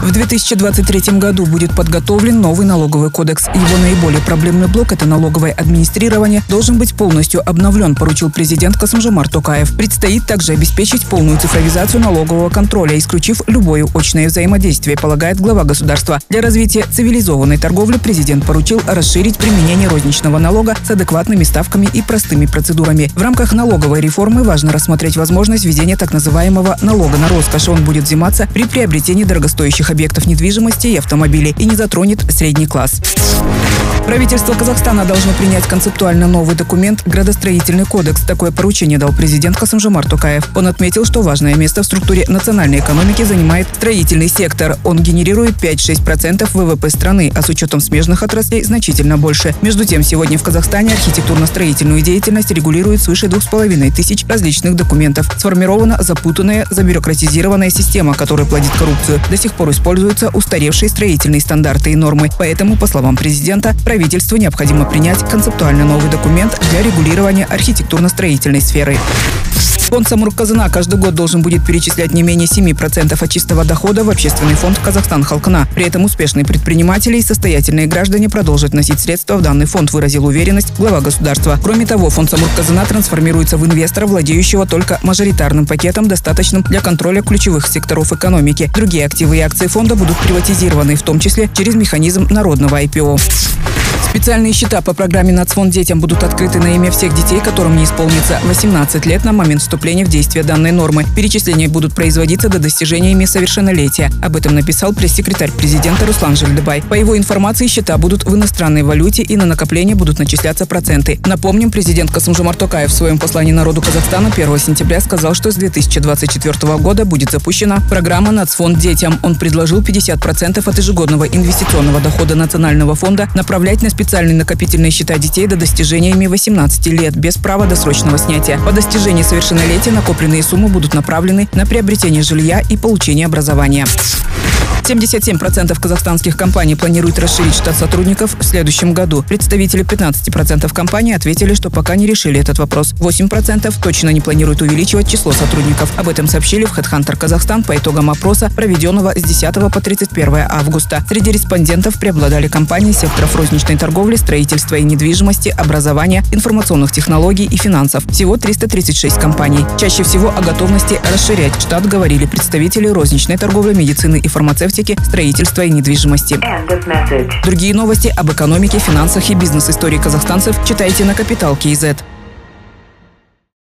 В 2023 году будет подготовлен новый налоговый кодекс. Его наиболее проблемный блок – это налоговое администрирование – должен быть полностью обновлен, поручил президент Касымжамар Токаев. Предстоит также обеспечить полную цифровизацию налогового контроля, исключив любое очное взаимодействие, полагает глава государства. Для развития цивилизованной торговли президент поручил расширить применение розничного налога с адекватными ставками и простыми процедурами. В рамках налоговой реформы важно рассмотреть возможность введения так называемого налога на роскошь. Он будет взиматься при приобретении дорогостоящих объектов недвижимости и автомобилей и не затронет средний класс. Правительство Казахстана должно принять концептуально новый документ «Градостроительный кодекс». Такое поручение дал президент Касымжамар Токаев. Он отметил, что важное место в структуре национальной экономики занимает строительный сектор. Он генерирует 5-6% ВВП страны, а с учетом смежных отраслей значительно больше. Между тем, сегодня в Казахстане архитектурно-строительную деятельность регулирует свыше 2,5 тысяч различных документов. Сформирована запутанная, забюрократизированная система, которая плодит коррупцию. До сих пор используются устаревшие строительные стандарты и нормы. Поэтому, по словам президента, правительству необходимо принять концептуально новый документ для регулирования архитектурно-строительной сферы. Фонд Самурказана каждый год должен будет перечислять не менее 7% от чистого дохода в общественный фонд Казахстан Халкана. При этом успешные предприниматели и состоятельные граждане продолжат вносить средства в данный фонд, выразил уверенность глава государства. Кроме того, фонд Самурказана трансформируется в инвестора, владеющего только мажоритарным пакетом, достаточным для контроля ключевых секторов экономики. Другие активы и акции фонда будут приватизированы, в том числе через механизм народного IPO. Специальные счета по программе «Нацфонд детям» будут открыты на имя всех детей, которым не исполнится 18 лет на момент вступления в действие данной нормы. Перечисления будут производиться до достижения ими совершеннолетия. Об этом написал пресс-секретарь президента Руслан Жильдебай. По его информации, счета будут в иностранной валюте и на накопление будут начисляться проценты. Напомним, президент Касымжамар Токаев в своем послании народу Казахстана 1 сентября сказал, что с 2024 года будет запущена программа «Нацфонд детям». Он предложил 50% от ежегодного инвестиционного дохода Национального фонда направлять на специальные накопительные счета детей до достижения ими 18 лет без права досрочного снятия. По достижении совершеннолетия накопленные суммы будут направлены на приобретение жилья и получение образования. 77% казахстанских компаний планируют расширить штат сотрудников в следующем году. Представители 15% компаний ответили, что пока не решили этот вопрос. 8% точно не планируют увеличивать число сотрудников. Об этом сообщили в HeadHunter Казахстан по итогам опроса, проведенного с 10 по 31 августа. Среди респондентов преобладали компании секторов розничной торговли, строительства и недвижимости, образования, информационных технологий и финансов. Всего 336 компаний. Чаще всего о готовности расширять штат говорили представители розничной торговли, медицины и фармацевтики энергетики, строительства и недвижимости. Другие новости об экономике, финансах и бизнес-истории казахстанцев читайте на Капитал Киезет.